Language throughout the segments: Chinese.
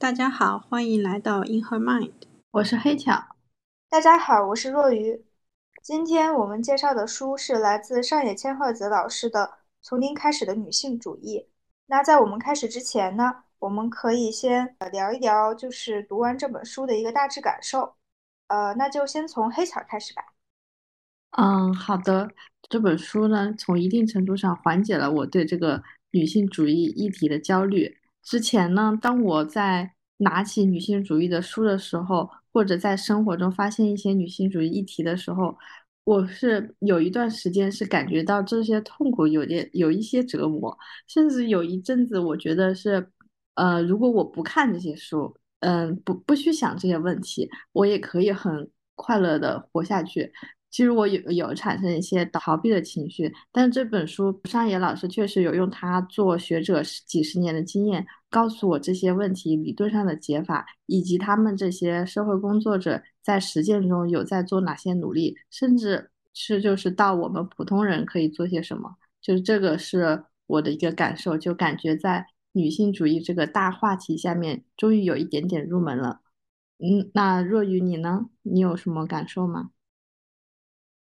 大家好，欢迎来到 In Her Mind，我是黑巧。大家好，我是若愚。今天我们介绍的书是来自上野千鹤子老师的《从零开始的女性主义》。那在我们开始之前呢，我们可以先聊一聊，就是读完这本书的一个大致感受。呃，那就先从黑巧开始吧。嗯，好的。这本书呢，从一定程度上缓解了我对这个女性主义议题的焦虑。之前呢，当我在拿起女性主义的书的时候，或者在生活中发现一些女性主义议题的时候，我是有一段时间是感觉到这些痛苦有点有一些折磨，甚至有一阵子我觉得是，呃，如果我不看这些书，嗯，不不去想这些问题，我也可以很快乐的活下去。其实我有有产生一些逃避的情绪，但是这本书上野老师确实有用他做学者几十年的经验，告诉我这些问题理论上的解法，以及他们这些社会工作者在实践中有在做哪些努力，甚至是就是到我们普通人可以做些什么，就是这个是我的一个感受，就感觉在女性主义这个大话题下面，终于有一点点入门了。嗯，那若雨你呢？你有什么感受吗？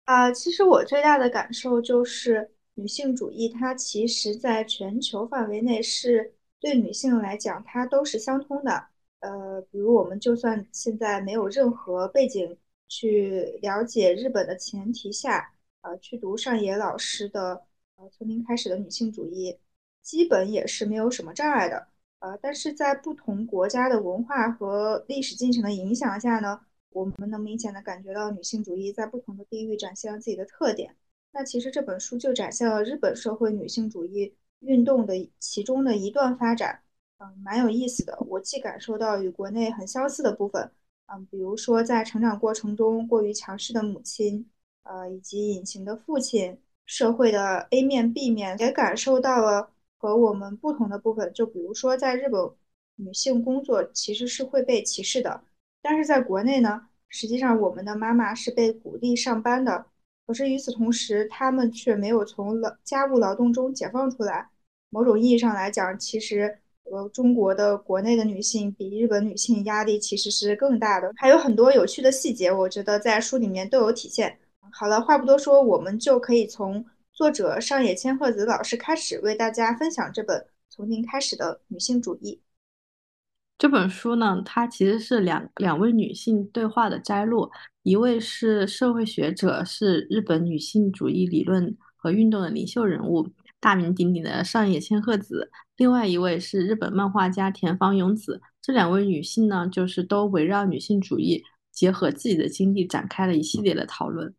啊，其实我最大的感受就是，女性主义它其实在全球范围内是对女性来讲，它都是相通的。呃，比如我们就算现在没有任何背景去了解日本的前提下，呃，去读上野老师的呃从零开始的女性主义，基本也是没有什么障碍的。呃，但是在不同国家的文化和历史进程的影响下呢？我们能明显的感觉到女性主义在不同的地域展现了自己的特点。那其实这本书就展现了日本社会女性主义运动的其中的一段发展，嗯，蛮有意思的。我既感受到与国内很相似的部分，嗯，比如说在成长过程中过于强势的母亲，呃，以及隐形的父亲，社会的 A 面 B 面，也感受到了和我们不同的部分。就比如说在日本，女性工作其实是会被歧视的。但是在国内呢，实际上我们的妈妈是被鼓励上班的，可是与此同时，她们却没有从劳家务劳动中解放出来。某种意义上来讲，其实呃，中国的国内的女性比日本女性压力其实是更大的。还有很多有趣的细节，我觉得在书里面都有体现。好了，话不多说，我们就可以从作者上野千鹤子老师开始为大家分享这本《从零开始的女性主义》。这本书呢，它其实是两两位女性对话的摘录，一位是社会学者，是日本女性主义理论和运动的领袖人物，大名鼎鼎的上野千鹤子；另外一位是日本漫画家田方勇子。这两位女性呢，就是都围绕女性主义，结合自己的经历展开了一系列的讨论。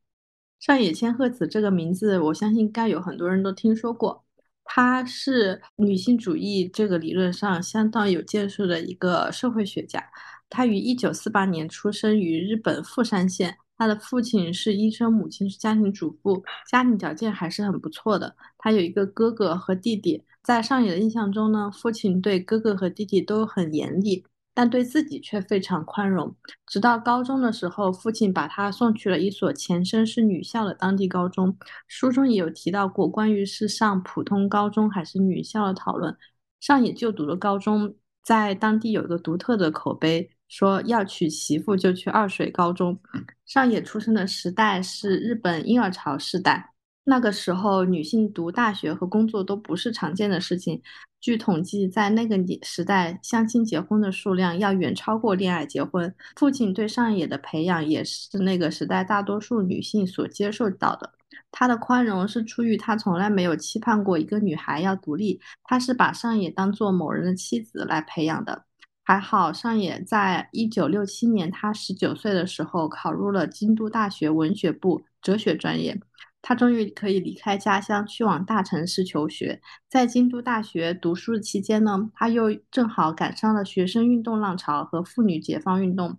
上野千鹤子这个名字，我相信该有很多人都听说过。她是女性主义这个理论上相当有建树的一个社会学家。她于一九四八年出生于日本富山县，她的父亲是医生，母亲是家庭主妇，家庭条件还是很不错的。她有一个哥哥和弟弟。在上野的印象中呢，父亲对哥哥和弟弟都很严厉。但对自己却非常宽容。直到高中的时候，父亲把他送去了一所前身是女校的当地高中。书中也有提到过关于是上普通高中还是女校的讨论。上野就读的高中在当地有一个独特的口碑，说要娶媳妇就去二水高中。上野出生的时代是日本婴儿潮时代。那个时候，女性读大学和工作都不是常见的事情。据统计，在那个年时代，相亲结婚的数量要远超过恋爱结婚。父亲对上野的培养，也是那个时代大多数女性所接受到的。他的宽容是出于他从来没有期盼过一个女孩要独立，他是把上野当做某人的妻子来培养的。还好，上野在一九六七年，他十九岁的时候考入了京都大学文学部哲学专业。他终于可以离开家乡，去往大城市求学。在京都大学读书的期间呢，他又正好赶上了学生运动浪潮和妇女解放运动。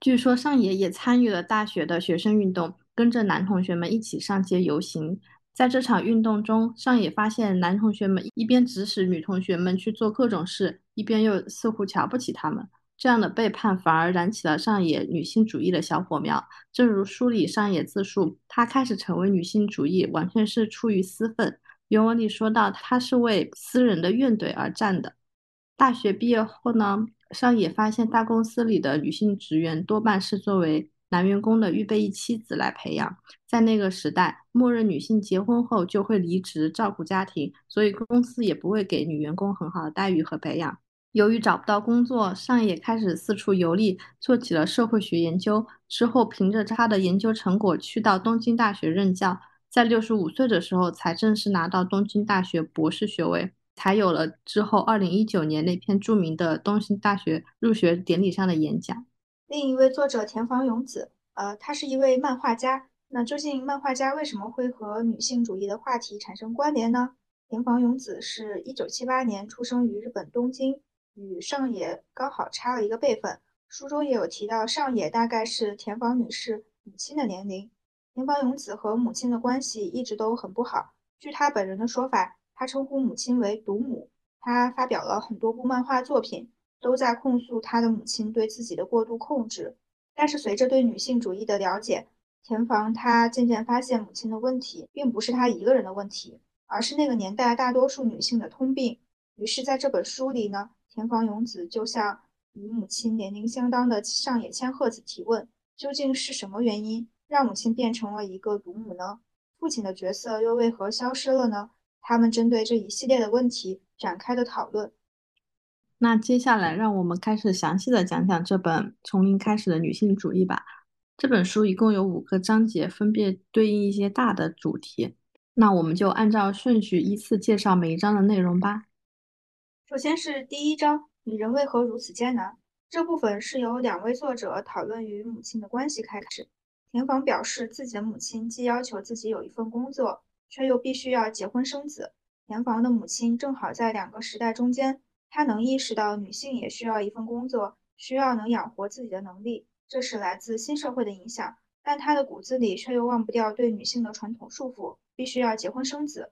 据说上野也参与了大学的学生运动，跟着男同学们一起上街游行。在这场运动中，上野发现男同学们一边指使女同学们去做各种事，一边又似乎瞧不起他们。这样的背叛反而燃起了上野女性主义的小火苗。正如书里上野自述，她开始成为女性主义完全是出于私愤。原文里说到，她是为私人的怨怼而战的。大学毕业后呢，上野发现大公司里的女性职员多半是作为男员工的预备役妻子来培养，在那个时代，默认女性结婚后就会离职照顾家庭，所以公司也不会给女员工很好的待遇和培养。由于找不到工作，上野开始四处游历，做起了社会学研究。之后，凭着他的研究成果，去到东京大学任教。在六十五岁的时候，才正式拿到东京大学博士学位，才有了之后二零一九年那篇著名的东京大学入学典礼上的演讲。另一位作者田房勇子，呃，他是一位漫画家。那究竟漫画家为什么会和女性主义的话题产生关联呢？田房勇子是一九七八年出生于日本东京。与上野刚好差了一个辈分，书中也有提到，上野大概是田房女士母亲的年龄。田房勇子和母亲的关系一直都很不好。据他本人的说法，他称呼母亲为“独母”。他发表了很多部漫画作品，都在控诉他的母亲对自己的过度控制。但是随着对女性主义的了解，田房他渐渐发现，母亲的问题并不是他一个人的问题，而是那个年代大多数女性的通病。于是，在这本书里呢。田房勇子就向与母亲年龄相当的上野千鹤子提问：究竟是什么原因让母亲变成了一个独母呢？父亲的角色又为何消失了呢？他们针对这一系列的问题展开的讨论。那接下来，让我们开始详细的讲讲这本《从零开始的女性主义》吧。这本书一共有五个章节，分别对应一些大的主题。那我们就按照顺序依次介绍每一章的内容吧。首先是第一章，女人为何如此艰难？这部分是由两位作者讨论与母亲的关系开始。田房表示，自己的母亲既要求自己有一份工作，却又必须要结婚生子。田房的母亲正好在两个时代中间，她能意识到女性也需要一份工作，需要能养活自己的能力，这是来自新社会的影响。但她的骨子里却又忘不掉对女性的传统束缚，必须要结婚生子。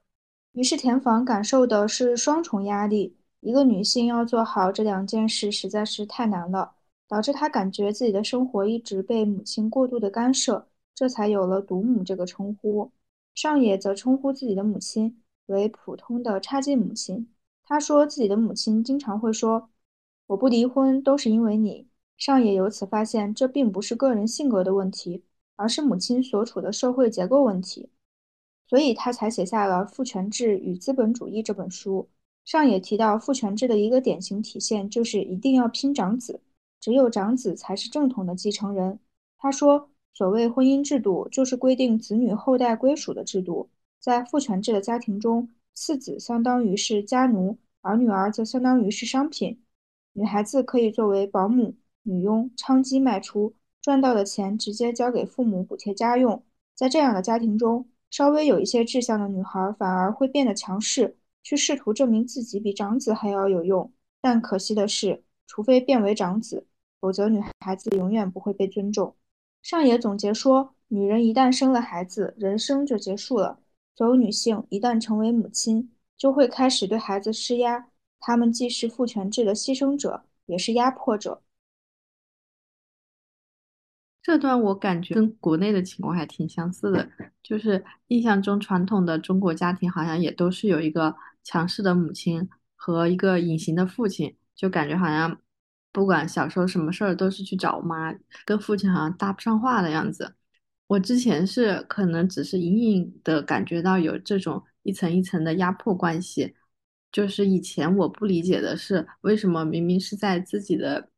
于是田房感受的是双重压力。一个女性要做好这两件事实在是太难了，导致她感觉自己的生活一直被母亲过度的干涉，这才有了“独母”这个称呼。上野则称呼自己的母亲为普通的差劲母亲。他说自己的母亲经常会说：“我不离婚都是因为你。”上野由此发现，这并不是个人性格的问题，而是母亲所处的社会结构问题，所以他才写下了《父权制与资本主义》这本书。上也提到，父权制的一个典型体现就是一定要拼长子，只有长子才是正统的继承人。他说，所谓婚姻制度就是规定子女后代归属的制度。在父权制的家庭中，次子相当于是家奴，而女儿则相当于是商品。女孩子可以作为保姆、女佣、娼妓卖出，赚到的钱直接交给父母补贴家用。在这样的家庭中，稍微有一些志向的女孩反而会变得强势。去试图证明自己比长子还要有用，但可惜的是，除非变为长子，否则女孩子永远不会被尊重。上野总结说，女人一旦生了孩子，人生就结束了。所有女性一旦成为母亲，就会开始对孩子施压，她们既是父权制的牺牲者，也是压迫者。这段我感觉跟国内的情况还挺相似的，就是印象中传统的中国家庭好像也都是有一个。强势的母亲和一个隐形的父亲，就感觉好像不管小时候什么事儿都是去找妈，跟父亲好像搭不上话的样子。我之前是可能只是隐隐的感觉到有这种一层一层的压迫关系，就是以前我不理解的是，为什么明明是在自己的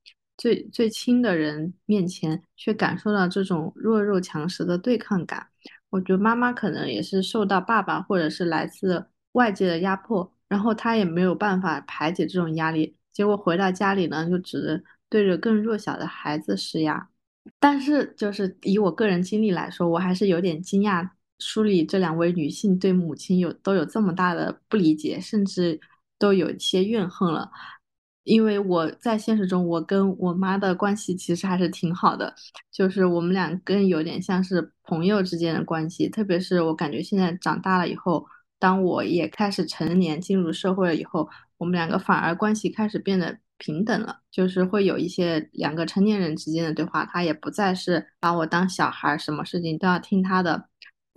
最最亲的人面前，却感受到这种弱肉强食的对抗感。我觉得妈妈可能也是受到爸爸或者是来自。外界的压迫，然后她也没有办法排解这种压力，结果回到家里呢，就只能对着更弱小的孩子施压。但是，就是以我个人经历来说，我还是有点惊讶，书里这两位女性对母亲有都有这么大的不理解，甚至都有一些怨恨了。因为我在现实中，我跟我妈的关系其实还是挺好的，就是我们俩更有点像是朋友之间的关系，特别是我感觉现在长大了以后。当我也开始成年进入社会了以后，我们两个反而关系开始变得平等了，就是会有一些两个成年人之间的对话，他也不再是把我当小孩，什么事情都要听他的。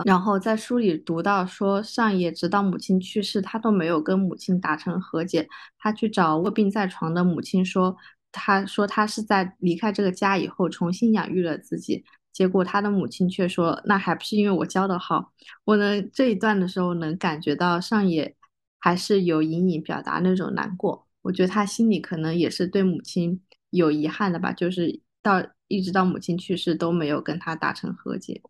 然后在书里读到说，上野直到母亲去世，他都没有跟母亲达成和解，他去找卧病在床的母亲说，他说他是在离开这个家以后重新养育了自己，结果他的母亲却说那还不是因为我教的好。我能这一段的时候能感觉到上野还是有隐隐表达那种难过，我觉得他心里可能也是对母亲有遗憾的吧，就是到一直到母亲去世都没有跟他达成和解。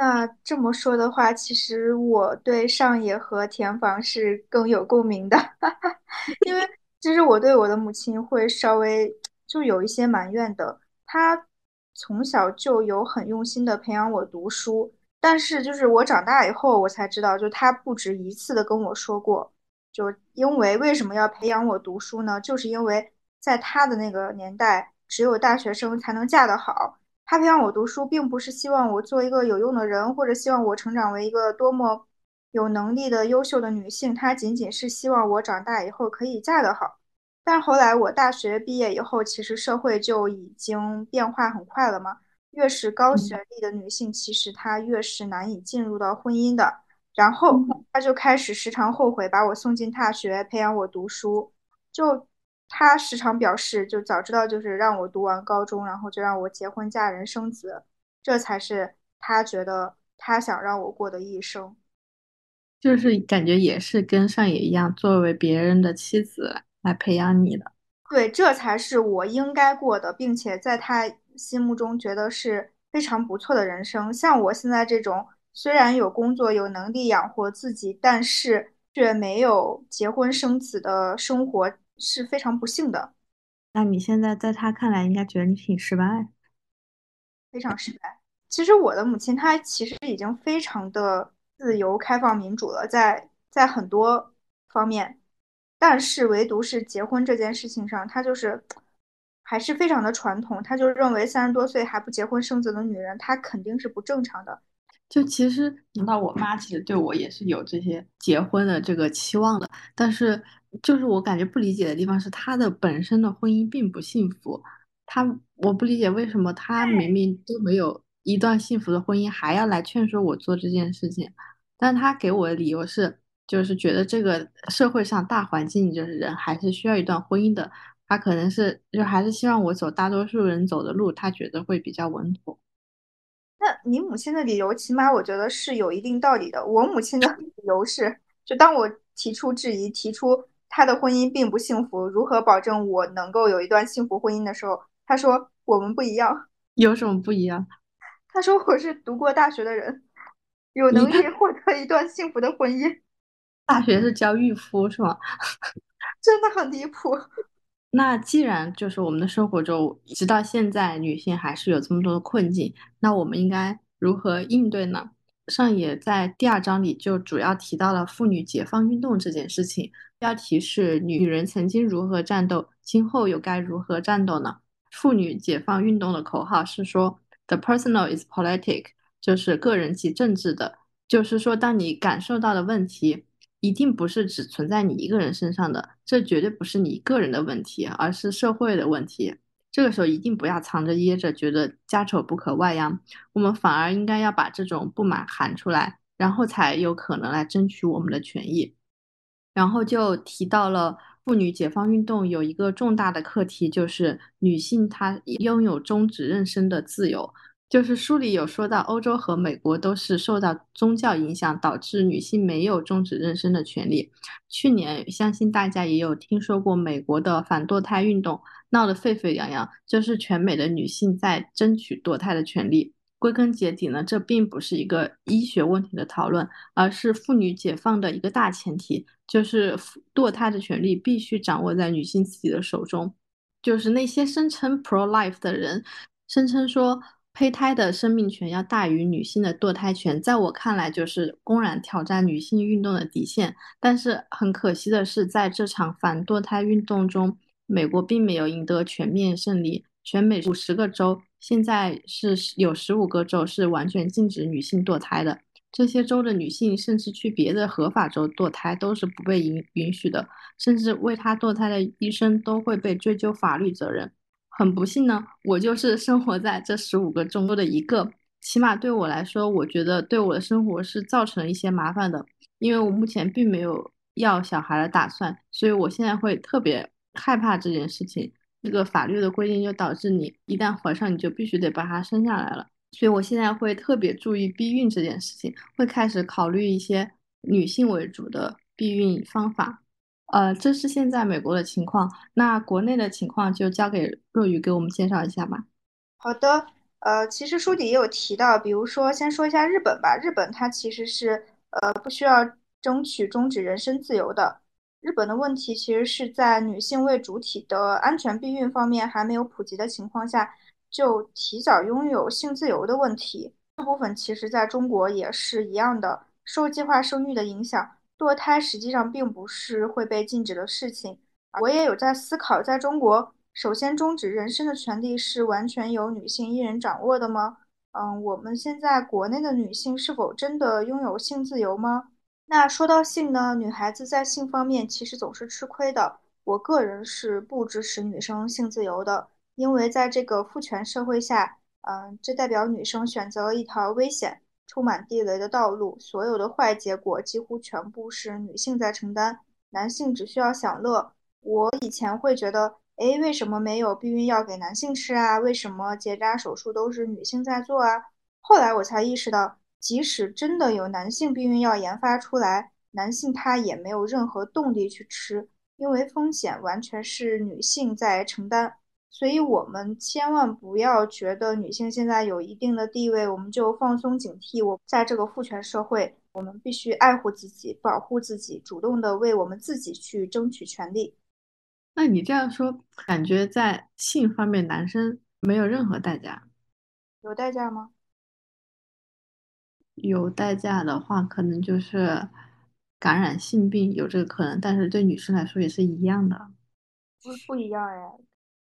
那这么说的话，其实我对上野和田房是更有共鸣的，因为其实我对我的母亲会稍微就有一些埋怨的。她从小就有很用心的培养我读书，但是就是我长大以后，我才知道，就她不止一次的跟我说过，就因为为什么要培养我读书呢？就是因为在她的那个年代，只有大学生才能嫁得好。她培养我读书，并不是希望我做一个有用的人，或者希望我成长为一个多么有能力的优秀的女性。她仅仅是希望我长大以后可以嫁得好。但后来我大学毕业以后，其实社会就已经变化很快了嘛。越是高学历的女性，其实她越是难以进入到婚姻的。然后她就开始时常后悔把我送进大学，培养我读书。就她时常表示，就早知道就是让我读完高中，然后就让我结婚嫁人生子，这才是他觉得他想让我过的一生。就是感觉也是跟上野一样，作为别人的妻子。来培养你的，对，这才是我应该过的，并且在他心目中觉得是非常不错的人生。像我现在这种，虽然有工作，有能力养活自己，但是却没有结婚生子的生活，是非常不幸的。那你现在在他看来，应该觉得你挺失败，非常失败。其实我的母亲，她其实已经非常的自由、开放、民主了，在在很多方面。但是唯独是结婚这件事情上，她就是还是非常的传统，她就认为三十多岁还不结婚生子的女人，她肯定是不正常的。就其实，那到我妈其实对我也是有这些结婚的这个期望的，但是就是我感觉不理解的地方是，她的本身的婚姻并不幸福。她我不理解为什么她明明都没有一段幸福的婚姻，还要来劝说我做这件事情。但她给我的理由是。就是觉得这个社会上大环境就是人还是需要一段婚姻的，她可能是就还是希望我走大多数人走的路，她觉得会比较稳妥。那你母亲的理由，起码我觉得是有一定道理的。我母亲的理由是，就当我提出质疑，提出她的婚姻并不幸福，如何保证我能够有一段幸福婚姻的时候，她说我们不一样。有什么不一样？她说我是读过大学的人，有能力获得一段幸福的婚姻。大学是教御夫是吗？真的很离谱。那既然就是我们的生活中，直到现在女性还是有这么多的困境，那我们应该如何应对呢？上野在第二章里就主要提到了妇女解放运动这件事情，标题是“女人曾经如何战斗，今后又该如何战斗呢？”妇女解放运动的口号是说：“The personal is politic”，就是个人即政治的，就是说当你感受到的问题。一定不是只存在你一个人身上的，这绝对不是你个人的问题，而是社会的问题。这个时候一定不要藏着掖着，觉得家丑不可外扬。我们反而应该要把这种不满喊出来，然后才有可能来争取我们的权益。然后就提到了妇女解放运动有一个重大的课题，就是女性她拥有终止妊娠的自由。就是书里有说到，欧洲和美国都是受到宗教影响，导致女性没有终止妊娠的权利。去年，相信大家也有听说过美国的反堕胎运动，闹得沸沸扬扬，就是全美的女性在争取堕胎的权利。归根结底呢，这并不是一个医学问题的讨论，而是妇女解放的一个大前提，就是堕胎的权利必须掌握在女性自己的手中。就是那些声称 pro life 的人，声称说。胚胎的生命权要大于女性的堕胎权，在我看来就是公然挑战女性运动的底线。但是很可惜的是，在这场反堕胎运动中，美国并没有赢得全面胜利。全美五十个州现在是有十五个州是完全禁止女性堕胎的，这些州的女性甚至去别的合法州堕胎都是不被允允许的，甚至为她堕胎的医生都会被追究法律责任。很不幸呢，我就是生活在这十五个中的一个。起码对我来说，我觉得对我的生活是造成了一些麻烦的，因为我目前并没有要小孩的打算，所以我现在会特别害怕这件事情。这个法律的规定就导致你一旦怀上，你就必须得把它生下来了。所以我现在会特别注意避孕这件事情，会开始考虑一些女性为主的避孕方法。呃，这是现在美国的情况，那国内的情况就交给若雨给我们介绍一下吧。好的，呃，其实书底也有提到，比如说先说一下日本吧，日本它其实是呃不需要争取终止人身自由的。日本的问题其实是在女性为主体的安全避孕方面还没有普及的情况下，就提早拥有性自由的问题。这部分其实在中国也是一样的，受计划生育的影响，堕胎实际上并不是会被禁止的事情。我也有在思考，在中国，首先终止人身的权利是完全由女性一人掌握的吗？嗯，我们现在国内的女性是否真的拥有性自由吗？那说到性呢，女孩子在性方面其实总是吃亏的。我个人是不支持女生性自由的，因为在这个父权社会下，嗯，这代表女生选择了一条危险、充满地雷的道路，所有的坏结果几乎全部是女性在承担，男性只需要享乐。我以前会觉得，哎，为什么没有避孕药给男性吃啊？为什么结扎手术都是女性在做啊？后来我才意识到。即使真的有男性避孕药研发出来，男性他也没有任何动力去吃，因为风险完全是女性在承担。所以，我们千万不要觉得女性现在有一定的地位，我们就放松警惕。我在这个父权社会，我们必须爱护自己，保护自己，主动的为我们自己去争取权利。那你这样说，感觉在性方面，男生没有任何代价？有代价吗？有代价的话，可能就是感染性病有这个可能，但是对女生来说也是一样的。不不一样哎，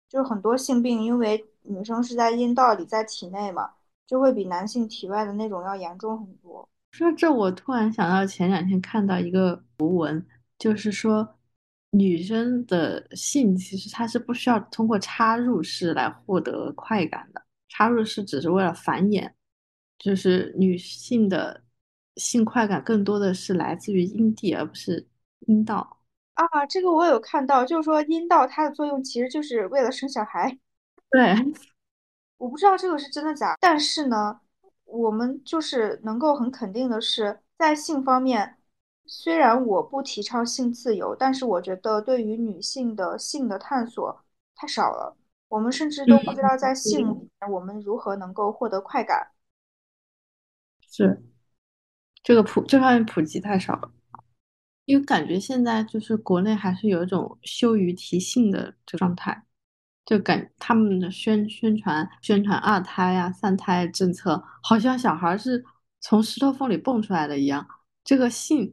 就是很多性病，因为女生是在阴道里，在体内嘛，就会比男性体外的那种要严重很多。说这，我突然想到前两天看到一个图文，就是说女生的性其实它是不需要通过插入式来获得快感的，插入式只是为了繁衍。就是女性的性快感更多的是来自于阴蒂，而不是阴道啊。这个我有看到，就是说阴道它的作用其实就是为了生小孩。对，我不知道这个是真的假，但是呢，我们就是能够很肯定的是，在性方面，虽然我不提倡性自由，但是我觉得对于女性的性的探索太少了。我们甚至都不知道在性里面我们如何能够获得快感。是，这个普这方面普及太少了，因为感觉现在就是国内还是有一种羞于提性的这状态，就感他们的宣宣传宣传二胎呀、三胎政策，好像小孩是从石头缝里蹦出来的一样，这个性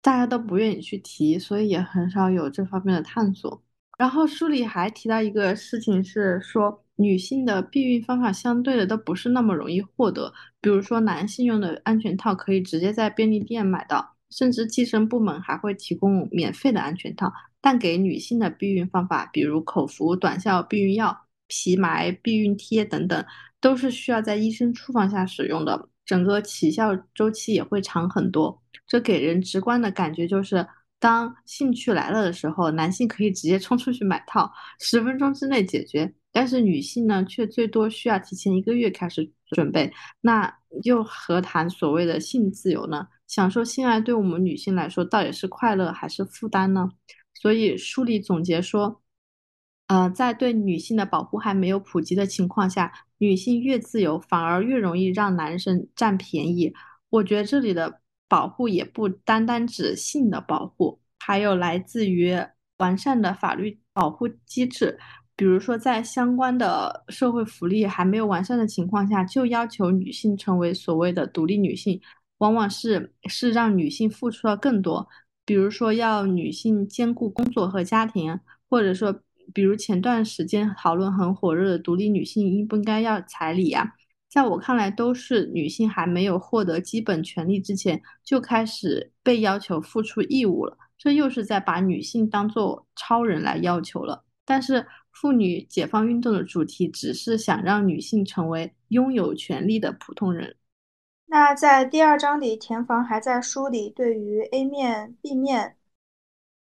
大家都不愿意去提，所以也很少有这方面的探索。然后书里还提到一个事情是说。女性的避孕方法相对的都不是那么容易获得，比如说男性用的安全套可以直接在便利店买到，甚至计生部门还会提供免费的安全套。但给女性的避孕方法，比如口服短效避孕药、皮埋避孕贴等等，都是需要在医生处方下使用的，整个起效周期也会长很多。这给人直观的感觉就是，当兴趣来了的时候，男性可以直接冲出去买套，十分钟之内解决。但是女性呢，却最多需要提前一个月开始准备，那又何谈所谓的性自由呢？享受性爱对我们女性来说，到底是快乐还是负担呢？所以书里总结说，呃，在对女性的保护还没有普及的情况下，女性越自由，反而越容易让男生占便宜。我觉得这里的保护也不单单指性的保护，还有来自于完善的法律保护机制。比如说，在相关的社会福利还没有完善的情况下，就要求女性成为所谓的独立女性，往往是是让女性付出了更多。比如说，要女性兼顾工作和家庭，或者说，比如前段时间讨论很火热的独立女性应不应该要彩礼啊？在我看来，都是女性还没有获得基本权利之前，就开始被要求付出义务了。这又是在把女性当做超人来要求了。但是。妇女解放运动的主题只是想让女性成为拥有权利的普通人。那在第二章里，田房还在书里对于 A 面、B 面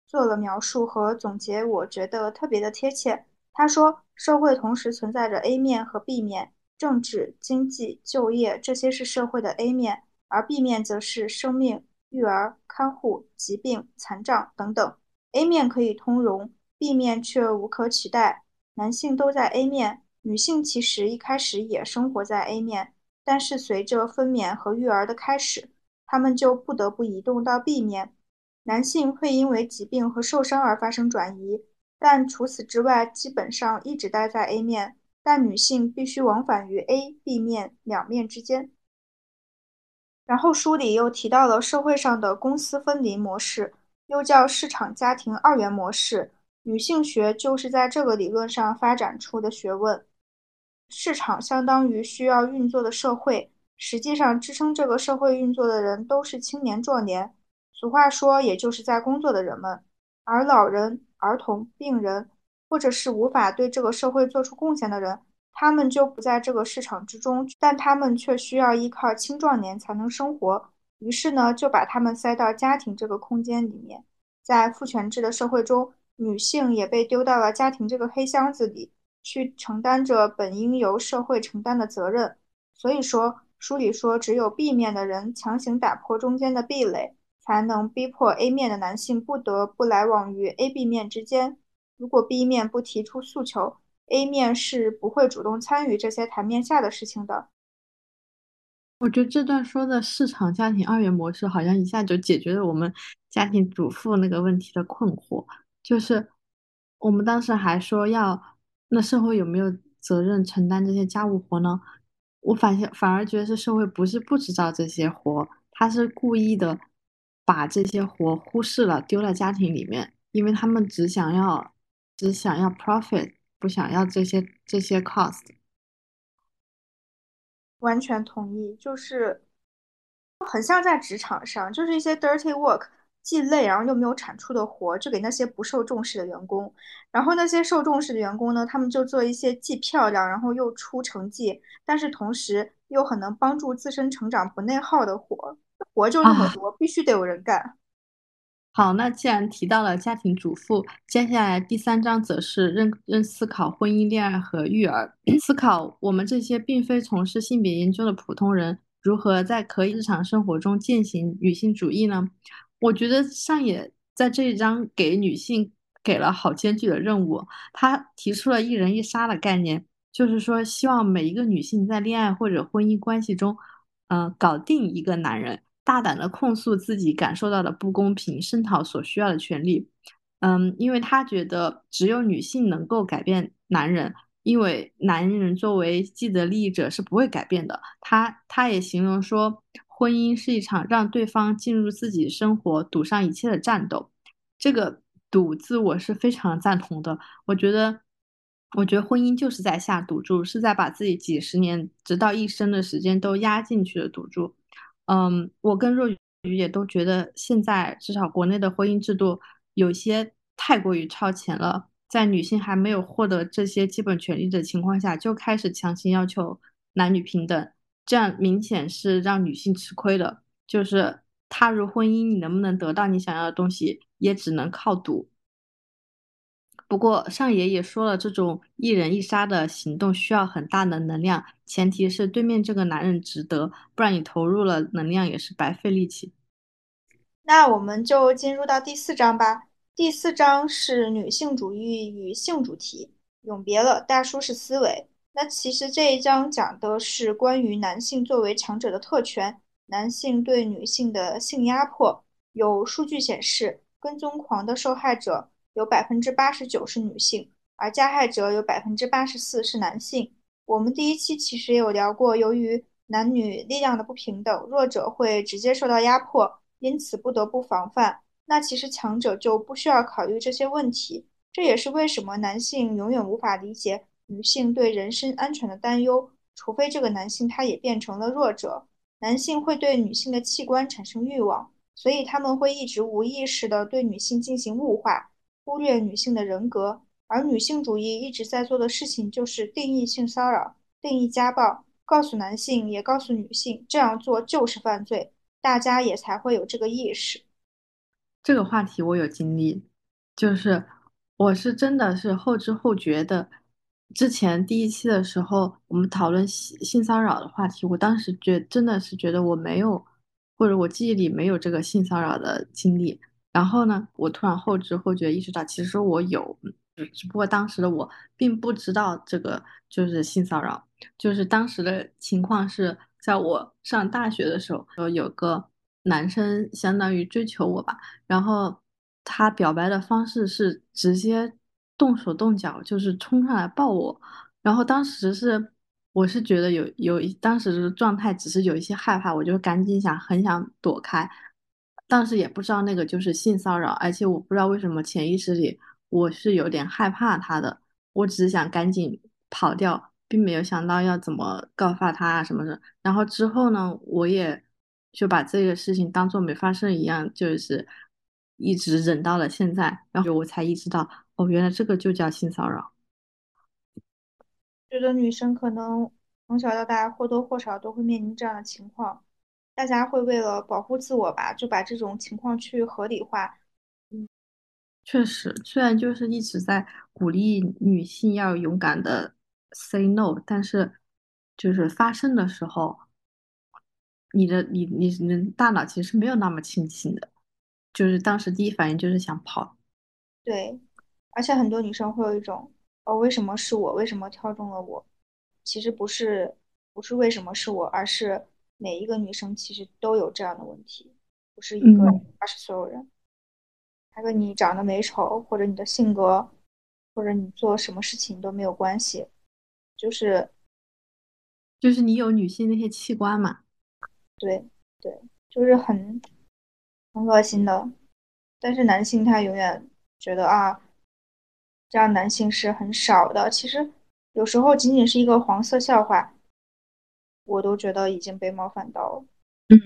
做了描述和总结，我觉得特别的贴切。他说，社会同时存在着 A 面和 B 面，政治、经济、就业这些是社会的 A 面，而 B 面则是生命、育儿、看护、疾病、残障等等。A 面可以通融，B 面却无可取代。男性都在 A 面，女性其实一开始也生活在 A 面，但是随着分娩和育儿的开始，他们就不得不移动到 B 面。男性会因为疾病和受伤而发生转移。但除此之外，基本上一直待在 A 面，但女性必须往返于 A、B 面两面之间。然后书里又提到了社会上的公私分离模式，又叫市场家庭二元模式。女性学就是在这个理论上发展出的学问。市场相当于需要运作的社会，实际上支撑这个社会运作的人都是青年壮年，俗话说，也就是在工作的人们，而老人。儿童、病人，或者是无法对这个社会做出贡献的人，他们就不在这个市场之中，但他们却需要依靠青壮年才能生活。于是呢，就把他们塞到家庭这个空间里面。在父权制的社会中，女性也被丢到了家庭这个黑箱子里，去承担着本应由社会承担的责任。所以说，书里说，只有 B 面的人强行打破中间的壁垒。才能逼迫 A 面的男性不得不来往于 A、B 面之间。如果 B 面不提出诉求，A 面是不会主动参与这些台面下的事情的。我觉得这段说的市场家庭二元模式，好像一下就解决了我们家庭主妇那个问题的困惑。就是我们当时还说要，那社会有没有责任承担这些家务活呢？我反反而觉得是社会不是不知道这些活，他是故意的。把这些活忽视了，丢在家庭里面，因为他们只想要，只想要 profit，不想要这些这些 cost。完全同意，就是很像在职场上，就是一些 dirty work，既累然后又没有产出的活，就给那些不受重视的员工。然后那些受重视的员工呢，他们就做一些既漂亮，然后又出成绩，但是同时又很能帮助自身成长、不内耗的活。活就那么多，必须得有人干。好，那既然提到了家庭主妇，接下来第三章则是认认思考婚姻、恋爱和育儿，思考我们这些并非从事性别研究的普通人如何在可以日常生活中践行女性主义呢？我觉得上野在这一章给女性给了好艰巨的任务，他提出了一人一杀的概念，就是说希望每一个女性在恋爱或者婚姻关系中，嗯，搞定一个男人。大胆的控诉自己感受到的不公平，声讨所需要的权利。嗯，因为他觉得只有女性能够改变男人，因为男人作为既得利益者是不会改变的。他他也形容说，婚姻是一场让对方进入自己生活、赌上一切的战斗。这个“赌”字我是非常赞同的。我觉得，我觉得婚姻就是在下赌注，是在把自己几十年直到一生的时间都压进去的赌注。嗯，我跟若雨也都觉得，现在至少国内的婚姻制度有些太过于超前了，在女性还没有获得这些基本权利的情况下，就开始强行要求男女平等，这样明显是让女性吃亏的。就是踏入婚姻，你能不能得到你想要的东西，也只能靠赌。不过上野也说了，这种一人一杀的行动需要很大的能量，前提是对面这个男人值得，不然你投入了能量也是白费力气。那我们就进入到第四章吧。第四章是女性主义与性主题，永别了大舒适思维。那其实这一章讲的是关于男性作为强者的特权，男性对女性的性压迫。有数据显示，跟踪狂的受害者。有百分之八十九是女性，而加害者有百分之八十四是男性。我们第一期其实也有聊过，由于男女力量的不平等，弱者会直接受到压迫，因此不得不防范。那其实强者就不需要考虑这些问题。这也是为什么男性永远无法理解女性对人身安全的担忧，除非这个男性他也变成了弱者。男性会对女性的器官产生欲望，所以他们会一直无意识地对女性进行物化。忽略女性的人格，而女性主义一直在做的事情就是定义性骚扰、定义家暴，告诉男性也告诉女性，这样做就是犯罪，大家也才会有这个意识。这个话题我有经历，就是我是真的是后知后觉的。之前第一期的时候，我们讨论性性骚扰的话题，我当时觉真的是觉得我没有，或者我记忆里没有这个性骚扰的经历。然后呢，我突然后知后觉意识到，其实我有，只不过当时的我并不知道这个就是性骚扰。就是当时的情况是在我上大学的时候，有个男生相当于追求我吧，然后。他表白的方式是直接动手动脚，就是冲上来抱我。然后当时是，我是觉得有有一当时的状态只是有一些害怕，我就赶紧想很想躲开。当时也不知道那个就是性骚扰，而且我不知道为什么潜意识里我是有点害怕他的，我只是想赶紧跑掉，并没有想到要怎么告发他啊什么的。然后之后呢，我也就把这个事情当做没发生一样，就是。一直忍到了现在，然后我才意识到，哦，原来这个就叫性骚扰。觉得女生可能从小到大或多或少都会面临这样的情况，大家会为了保护自我吧，就把这种情况去合理化。嗯，确实，虽然就是一直在鼓励女性要勇敢的 say no，但是就是发生的时候，你的你你你大脑其实没有那么清醒的。就是当时第一反应就是想跑，对，而且很多女生会有一种，哦，为什么是我？为什么挑中了我？其实不是，不是为什么是我，而是每一个女生其实都有这样的问题，不是一个，而是所有人。他跟你长得美丑，或者你的性格，或者你做什么事情都没有关系，就是，就是你有女性那些器官嘛？对，对，就是很。很恶心的，但是男性他永远觉得啊，这样男性是很少的。其实有时候仅仅是一个黄色笑话，我都觉得已经被冒犯到了。嗯，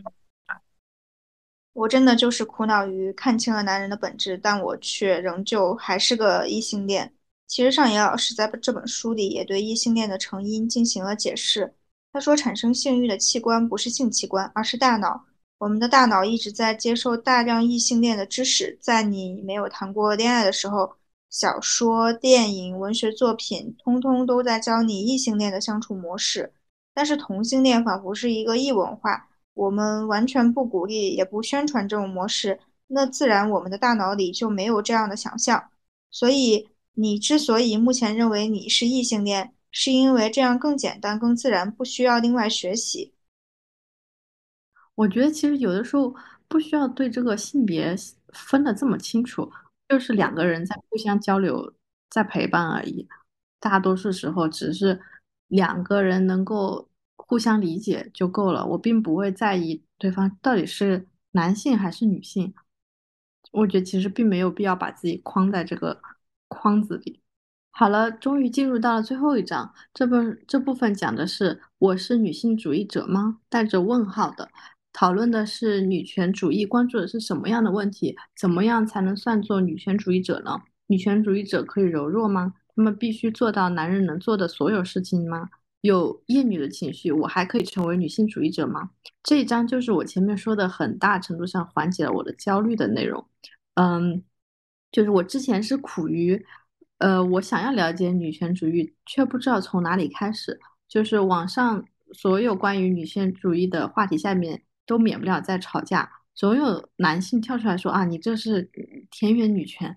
我真的就是苦恼于看清了男人的本质，但我却仍旧还是个异性恋。其实上野老师在这本书里也对异性恋的成因进行了解释。他说，产生性欲的器官不是性器官，而是大脑。我们的大脑一直在接受大量异性恋的知识，在你没有谈过恋爱的时候，小说、电影、文学作品，通通都在教你异性恋的相处模式。但是同性恋仿佛是一个异文化，我们完全不鼓励，也不宣传这种模式，那自然我们的大脑里就没有这样的想象。所以，你之所以目前认为你是异性恋，是因为这样更简单、更自然，不需要另外学习。我觉得其实有的时候不需要对这个性别分得这么清楚，就是两个人在互相交流，在陪伴而已。大多数时候只是两个人能够互相理解就够了。我并不会在意对方到底是男性还是女性。我觉得其实并没有必要把自己框在这个框子里。好了，终于进入到了最后一章，这本这部分讲的是我是女性主义者吗？带着问号的。讨论的是女权主义关注的是什么样的问题？怎么样才能算作女权主义者呢？女权主义者可以柔弱吗？他们必须做到男人能做的所有事情吗？有厌女的情绪，我还可以成为女性主义者吗？这一章就是我前面说的，很大程度上缓解了我的焦虑的内容。嗯，就是我之前是苦于，呃，我想要了解女权主义，却不知道从哪里开始。就是网上所有关于女性主义的话题下面。都免不了在吵架，总有男性跳出来说啊，你这是田园女权，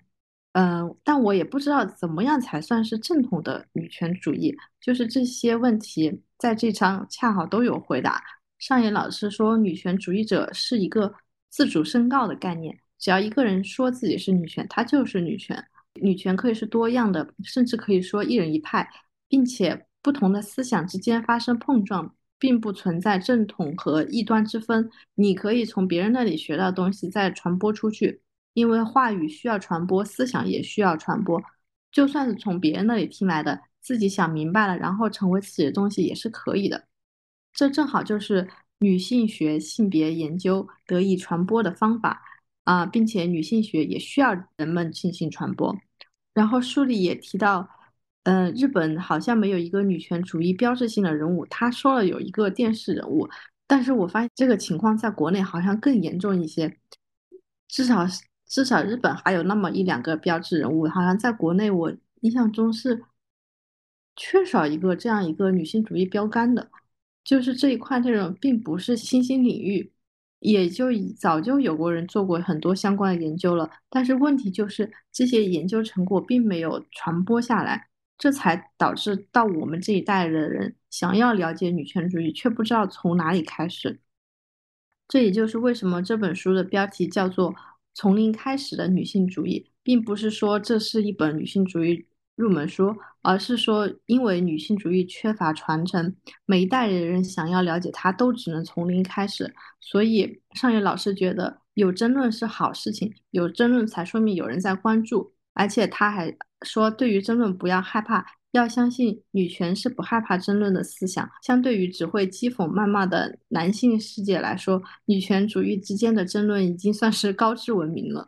嗯，但我也不知道怎么样才算是正统的女权主义。就是这些问题在这章恰好都有回答。上野老师说，女权主义者是一个自主申告的概念，只要一个人说自己是女权，他就是女权。女权可以是多样的，甚至可以说一人一派，并且不同的思想之间发生碰撞。并不存在正统和异端之分。你可以从别人那里学到东西，再传播出去，因为话语需要传播，思想也需要传播。就算是从别人那里听来的，自己想明白了，然后成为自己的东西也是可以的。这正好就是女性学性别研究得以传播的方法啊，并且女性学也需要人们进行传播。然后书里也提到。嗯，日本好像没有一个女权主义标志性的人物。他说了有一个电视人物，但是我发现这个情况在国内好像更严重一些。至少至少日本还有那么一两个标志人物，好像在国内我印象中是缺少一个这样一个女性主义标杆的，就是这一块内容并不是新兴领域，也就早就有过人做过很多相关的研究了，但是问题就是这些研究成果并没有传播下来，这才导致到我们这一代的人想要了解女权主义，却不知道从哪里开始。这也就是为什么这本书的标题叫做。从零开始的女性主义，并不是说这是一本女性主义入门书，而是说因为女性主义缺乏传承，每一代人想要了解它都只能从零开始，所以上野老师觉得有争论是好事情，有争论才说明有人在关注，而且他还说对于争论不要害怕。要相信女权是不害怕争论的思想。相对于只会讥讽谩骂的男性世界来说，女权主义之间的争论已经算是高质文明了。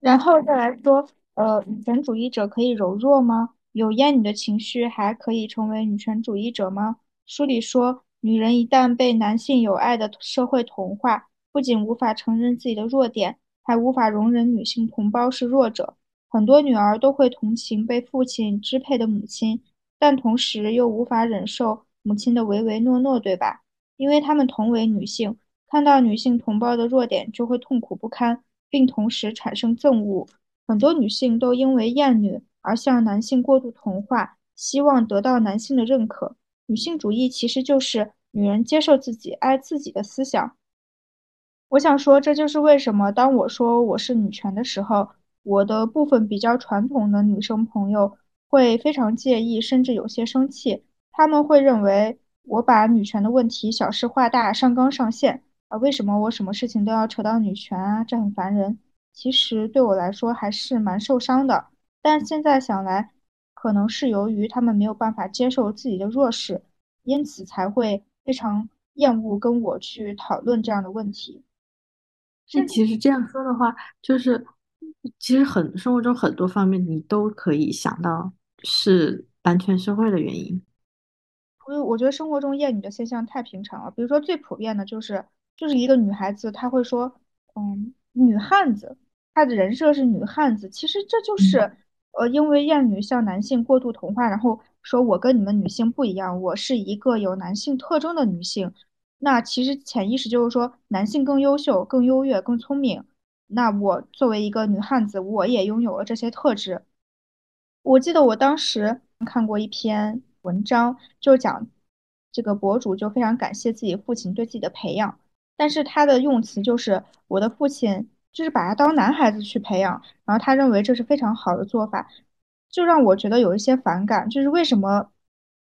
然后再来说，呃，女权主义者可以柔弱吗？有厌女的情绪还可以成为女权主义者吗？书里说，女人一旦被男性有爱的社会同化，不仅无法承认自己的弱点，还无法容忍女性同胞是弱者。很多女儿都会同情被父亲支配的母亲，但同时又无法忍受母亲的唯唯诺诺，对吧？因为她们同为女性，看到女性同胞的弱点就会痛苦不堪，并同时产生憎恶。很多女性都因为厌女而向男性过度同化，希望得到男性的认可。女性主义其实就是女人接受自己、爱自己的思想。我想说，这就是为什么当我说我是女权的时候。我的部分比较传统的女生朋友会非常介意，甚至有些生气。他们会认为我把女权的问题小事化大、上纲上线啊？为什么我什么事情都要扯到女权啊？这很烦人。其实对我来说还是蛮受伤的。但现在想来，可能是由于他们没有办法接受自己的弱势，因此才会非常厌恶跟我去讨论这样的问题。那其实这样说的话，就是。其实很生活中很多方面你都可以想到是男权社会的原因。我我觉得生活中厌女的现象太平常了，比如说最普遍的就是就是一个女孩子，她会说，嗯，女汉子，她的人设是女汉子。其实这就是呃，因为厌女向男性过度同化，然后说我跟你们女性不一样，我是一个有男性特征的女性。那其实潜意识就是说男性更优秀、更优越、更聪明。那我作为一个女汉子，我也拥有了这些特质。我记得我当时看过一篇文章，就讲这个博主就非常感谢自己父亲对自己的培养，但是他的用词就是我的父亲就是把他当男孩子去培养，然后他认为这是非常好的做法，就让我觉得有一些反感。就是为什么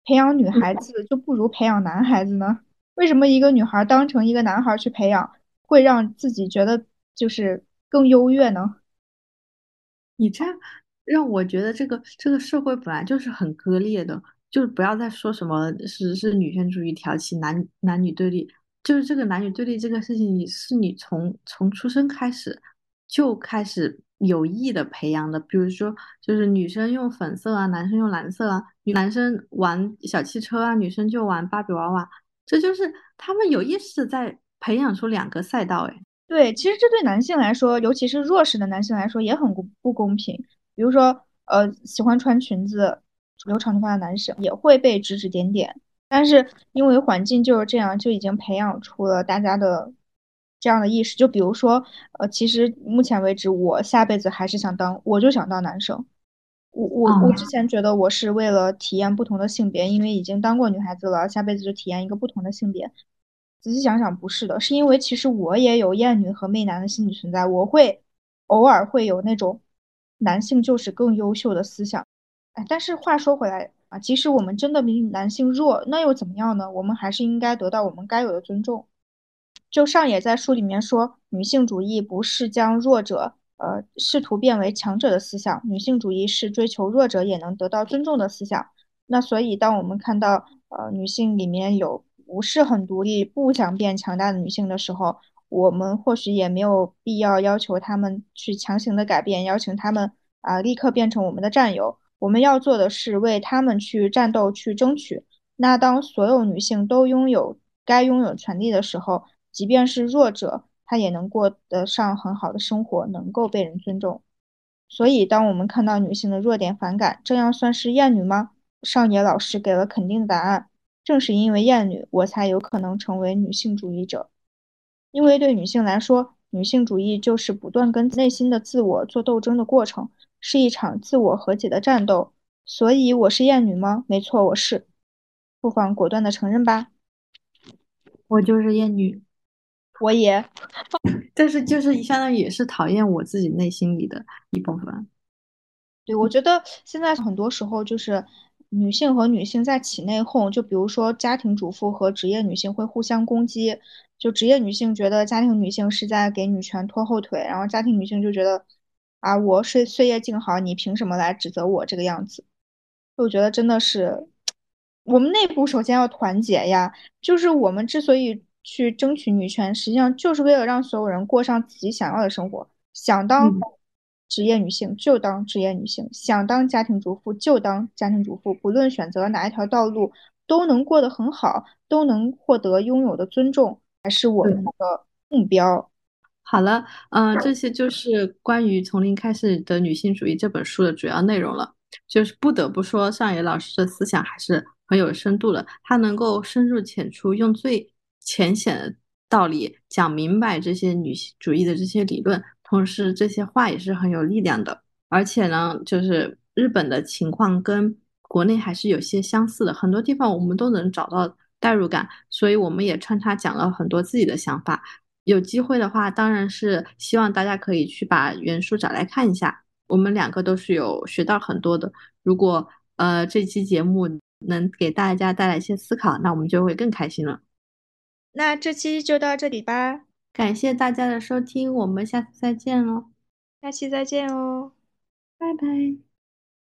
培养女孩子就不如培养男孩子呢？为什么一个女孩当成一个男孩去培养，会让自己觉得就是？更优越呢？你这样让我觉得这个这个社会本来就是很割裂的，就是不要再说什么是是女权主义挑起男男女对立，就是这个男女对立这个事情，是你从从出生开始就开始有意的培养的。比如说，就是女生用粉色啊，男生用蓝色啊，男生玩小汽车啊，女生就玩芭比娃娃，这就是他们有意识在培养出两个赛道，哎。对，其实这对男性来说，尤其是弱势的男性来说，也很不不公平。比如说，呃，喜欢穿裙子、留长头发的男生也会被指指点点。但是因为环境就是这样，就已经培养出了大家的这样的意识。就比如说，呃，其实目前为止，我下辈子还是想当，我就想当男生。我我我之前觉得我是为了体验不同的性别，因为已经当过女孩子了，下辈子就体验一个不同的性别。仔细想想，不是的，是因为其实我也有厌女和媚男的心理存在，我会偶尔会有那种男性就是更优秀的思想。哎，但是话说回来啊，即使我们真的比男性弱，那又怎么样呢？我们还是应该得到我们该有的尊重。就上野在书里面说，女性主义不是将弱者呃试图变为强者的思想，女性主义是追求弱者也能得到尊重的思想。那所以，当我们看到呃女性里面有。不是很独立、不想变强大的女性的时候，我们或许也没有必要要求她们去强行的改变，邀请她们啊立刻变成我们的战友。我们要做的是为她们去战斗、去争取。那当所有女性都拥有该拥有权利的时候，即便是弱者，她也能过得上很好的生活，能够被人尊重。所以，当我们看到女性的弱点反感，这样算是厌女吗？上野老师给了肯定的答案。正是因为厌女，我才有可能成为女性主义者。因为对女性来说，女性主义就是不断跟内心的自我做斗争的过程，是一场自我和解的战斗。所以，我是厌女吗？没错，我是。不妨果断的承认吧。我就是厌女，我也。但是，就是相当于也是讨厌我自己内心里的一部分。对，我觉得现在很多时候就是女性和女性在起内讧，就比如说家庭主妇和职业女性会互相攻击。就职业女性觉得家庭女性是在给女权拖后腿，然后家庭女性就觉得啊，我岁岁月静好，你凭什么来指责我这个样子？我觉得真的是，我们内部首先要团结呀。就是我们之所以去争取女权，实际上就是为了让所有人过上自己想要的生活。想当职业女性就当职业女性，想当家庭主妇就当家庭主妇，不论选择哪一条道路，都能过得很好，都能获得拥有的尊重。才是我们的目标。好了，嗯，这些就是关于《从零开始的女性主义》这本书的主要内容了。就是不得不说，上野老师的思想还是很有深度的。他能够深入浅出，用最浅显的道理讲明白这些女性主义的这些理论，同时这些话也是很有力量的。而且呢，就是日本的情况跟国内还是有些相似的，很多地方我们都能找到。代入感，所以我们也穿插讲了很多自己的想法。有机会的话，当然是希望大家可以去把原书找来看一下。我们两个都是有学到很多的。如果呃这期节目能给大家带来一些思考，那我们就会更开心了。那这期就到这里吧，感谢大家的收听，我们下次再见喽。下期再见哦，拜拜。